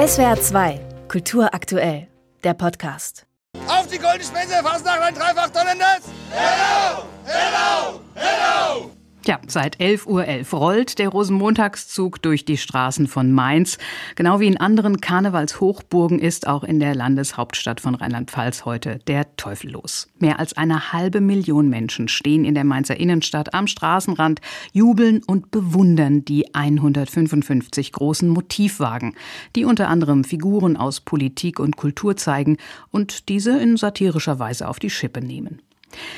SWR 2, Kultur aktuell, der Podcast. Auf die goldene Spitze, fast nach ein Dreifach Tonnennetz! Hello! Hello! Hello! Ja, seit 11.11 Uhr .11 rollt der Rosenmontagszug durch die Straßen von Mainz. Genau wie in anderen Karnevalshochburgen ist auch in der Landeshauptstadt von Rheinland-Pfalz heute der Teufel los. Mehr als eine halbe Million Menschen stehen in der Mainzer Innenstadt am Straßenrand, jubeln und bewundern die 155 großen Motivwagen, die unter anderem Figuren aus Politik und Kultur zeigen und diese in satirischer Weise auf die Schippe nehmen.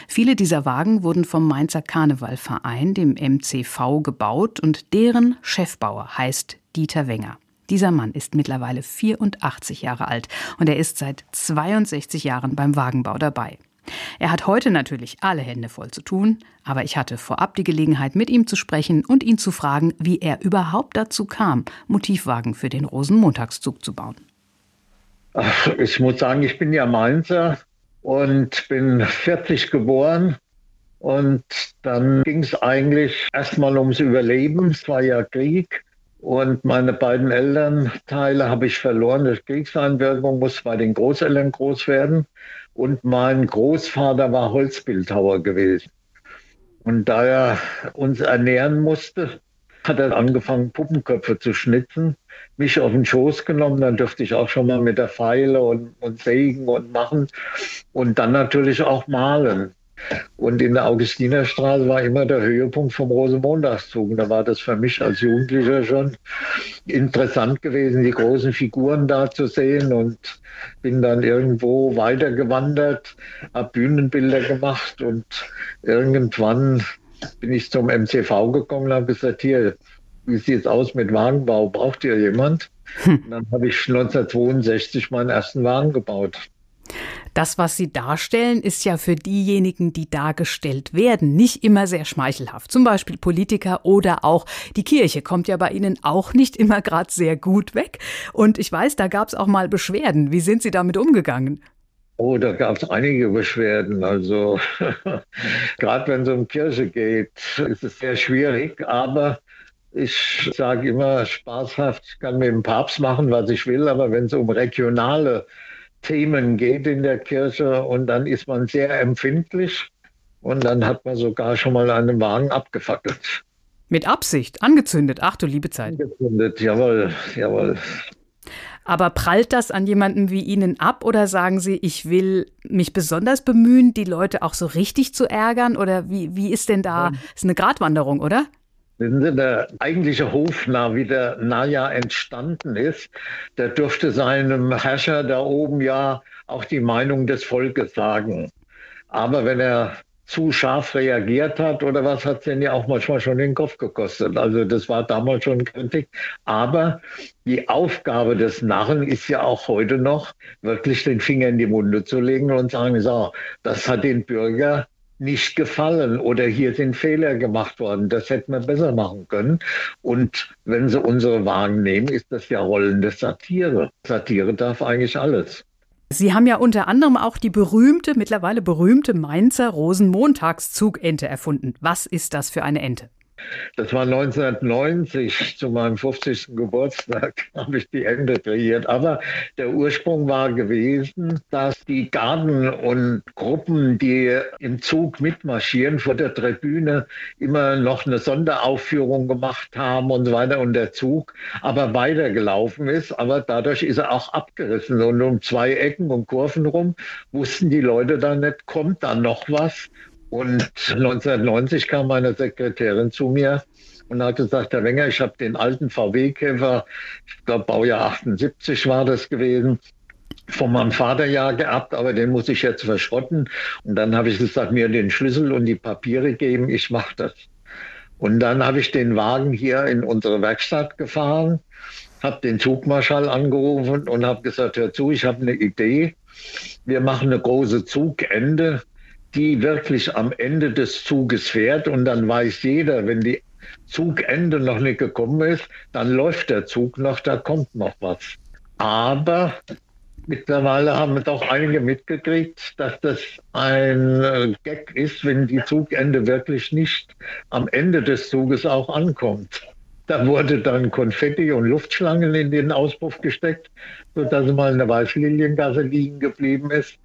Viele dieser Wagen wurden vom Mainzer Karnevalverein, dem MCV, gebaut und deren Chefbauer heißt Dieter Wenger. Dieser Mann ist mittlerweile 84 Jahre alt und er ist seit 62 Jahren beim Wagenbau dabei. Er hat heute natürlich alle Hände voll zu tun, aber ich hatte vorab die Gelegenheit, mit ihm zu sprechen und ihn zu fragen, wie er überhaupt dazu kam, Motivwagen für den Rosenmontagszug zu bauen. Ich muss sagen, ich bin ja Mainzer und bin 40 geboren. Und dann ging es eigentlich erstmal ums Überleben. Es war ja Krieg. Und meine beiden Elternteile habe ich verloren durch Kriegseinwirkung, muss bei den Großeltern groß werden. Und mein Großvater war Holzbildhauer gewesen. Und da er uns ernähren musste, hat er angefangen, Puppenköpfe zu schnitzen, mich auf den Schoß genommen, dann durfte ich auch schon mal mit der Pfeile und, und sägen und machen und dann natürlich auch malen. Und in der Augustinerstraße war immer der Höhepunkt vom Rosenmontagszug. Da war das für mich als Jugendlicher schon interessant gewesen, die großen Figuren da zu sehen und bin dann irgendwo weitergewandert, habe Bühnenbilder gemacht und irgendwann bin ich zum MCV gekommen und habe gesagt, hier, wie sieht es aus mit Wagenbau? Braucht ihr jemand? Hm. dann habe ich 1962 meinen ersten Wagen gebaut. Das, was Sie darstellen, ist ja für diejenigen, die dargestellt werden, nicht immer sehr schmeichelhaft. Zum Beispiel Politiker oder auch die Kirche kommt ja bei Ihnen auch nicht immer gerade sehr gut weg. Und ich weiß, da gab es auch mal Beschwerden. Wie sind Sie damit umgegangen? Oh, da gab es einige Beschwerden. Also gerade wenn es um Kirche geht, ist es sehr schwierig. Aber ich sage immer spaßhaft, ich kann mit dem Papst machen, was ich will. Aber wenn es um regionale Themen geht in der Kirche und dann ist man sehr empfindlich und dann hat man sogar schon mal einen Wagen abgefackelt. Mit Absicht, angezündet. Ach du liebe Zeit. Angezündet, jawohl, jawohl. Aber prallt das an jemanden wie Ihnen ab oder sagen Sie, ich will mich besonders bemühen, die Leute auch so richtig zu ärgern? Oder wie, wie ist denn da? Ist eine Gratwanderung, oder? Wissen Sie, der eigentliche Hofnarr, wie der Naja entstanden ist, der dürfte seinem Herrscher da oben ja auch die Meinung des Volkes sagen. Aber wenn er zu scharf reagiert hat oder was, hat es denn ja auch manchmal schon den Kopf gekostet. Also das war damals schon Kritik. Aber die Aufgabe des Narren ist ja auch heute noch, wirklich den Finger in die Munde zu legen und sagen, so, das hat den Bürger nicht gefallen oder hier sind Fehler gemacht worden. Das hätten wir besser machen können. Und wenn Sie unsere Wagen nehmen, ist das ja rollende Satire. Satire darf eigentlich alles. Sie haben ja unter anderem auch die berühmte, mittlerweile berühmte Mainzer Rosenmontagszugente erfunden. Was ist das für eine Ente? Das war 1990, zu meinem 50. Geburtstag, habe ich die Ende kreiert. Aber der Ursprung war gewesen, dass die Garden und Gruppen, die im Zug mitmarschieren, vor der Tribüne immer noch eine Sonderaufführung gemacht haben und so weiter. Und der Zug aber weitergelaufen ist. Aber dadurch ist er auch abgerissen. Und um zwei Ecken und Kurven rum wussten die Leute dann nicht, kommt da noch was? Und 1990 kam meine Sekretärin zu mir und hat gesagt, Herr Wenger, ich habe den alten VW-Käfer, ich glaube Baujahr 78 war das gewesen, von meinem Vater ja geerbt, aber den muss ich jetzt verschrotten. Und dann habe ich gesagt, mir den Schlüssel und die Papiere geben, ich mache das. Und dann habe ich den Wagen hier in unsere Werkstatt gefahren, habe den Zugmarschall angerufen und habe gesagt, hör zu, ich habe eine Idee. Wir machen eine große Zugende die wirklich am Ende des Zuges fährt und dann weiß jeder, wenn die Zugende noch nicht gekommen ist, dann läuft der Zug noch, da kommt noch was. Aber mittlerweile haben doch einige mitgekriegt, dass das ein Gag ist, wenn die Zugende wirklich nicht am Ende des Zuges auch ankommt. Da wurde dann Konfetti und Luftschlangen in den Auspuff gesteckt, sodass mal eine Weißliliengasse liegen geblieben ist.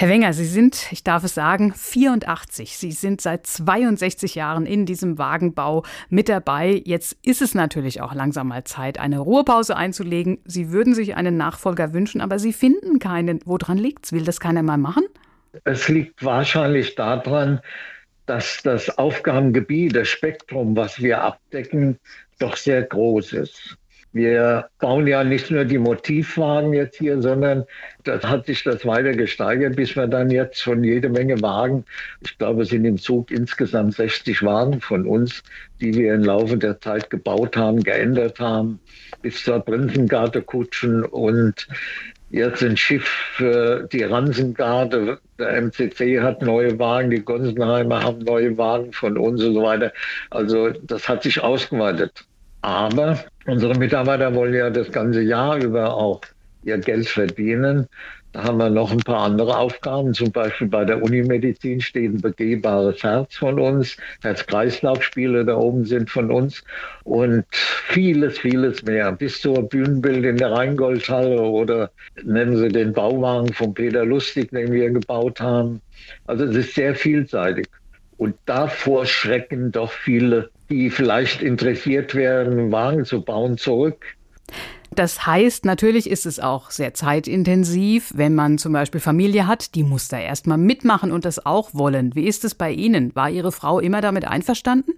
Herr Wenger, Sie sind, ich darf es sagen, 84. Sie sind seit 62 Jahren in diesem Wagenbau mit dabei. Jetzt ist es natürlich auch langsam mal Zeit, eine Ruhepause einzulegen. Sie würden sich einen Nachfolger wünschen, aber Sie finden keinen. Woran liegt's? Will das keiner mal machen? Es liegt wahrscheinlich daran, dass das Aufgabengebiet, das Spektrum, was wir abdecken, doch sehr groß ist. Wir bauen ja nicht nur die Motivwagen jetzt hier, sondern das hat sich das weiter gesteigert, bis wir dann jetzt schon jede Menge Wagen, ich glaube, es sind im Zug insgesamt 60 Wagen von uns, die wir im Laufe der Zeit gebaut haben, geändert haben, bis zur Prinzengarde-Kutschen und jetzt ein Schiff für die Ransengarde. Der MCC hat neue Wagen, die Gonsenheimer haben neue Wagen von uns und so weiter. Also das hat sich ausgeweitet. Aber unsere Mitarbeiter wollen ja das ganze Jahr über auch ihr Geld verdienen. Da haben wir noch ein paar andere Aufgaben. Zum Beispiel bei der Unimedizin steht ein begehbares Herz von uns. Herz-Kreislauf-Spiele da oben sind von uns. Und vieles, vieles mehr. Bis zur Bühnenbild in der Rheingoldhalle oder nennen Sie den Bauwagen von Peter Lustig, den wir gebaut haben. Also es ist sehr vielseitig. Und davor schrecken doch viele, die vielleicht interessiert wären, einen Wagen zu bauen, zurück. Das heißt, natürlich ist es auch sehr zeitintensiv, wenn man zum Beispiel Familie hat, die muss da erstmal mitmachen und das auch wollen. Wie ist es bei Ihnen? War Ihre Frau immer damit einverstanden?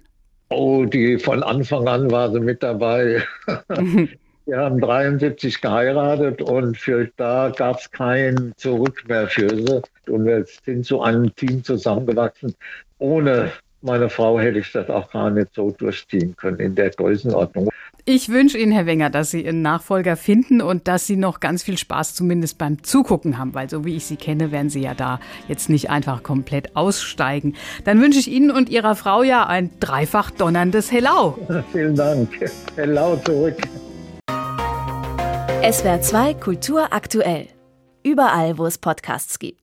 Oh, die von Anfang an war sie mit dabei. Wir haben 73 geheiratet und für da gab es kein Zurück mehr für sie. Und wir sind zu einem Team zusammengewachsen. Ohne meine Frau hätte ich das auch gar nicht so durchziehen können in der Größenordnung. Ich wünsche Ihnen, Herr Wenger, dass Sie Ihren Nachfolger finden und dass Sie noch ganz viel Spaß zumindest beim Zugucken haben, weil so wie ich Sie kenne, werden Sie ja da jetzt nicht einfach komplett aussteigen. Dann wünsche ich Ihnen und Ihrer Frau ja ein dreifach donnerndes Hello. Vielen Dank. Hello zurück. SWR 2 Kultur aktuell. Überall, wo es Podcasts gibt.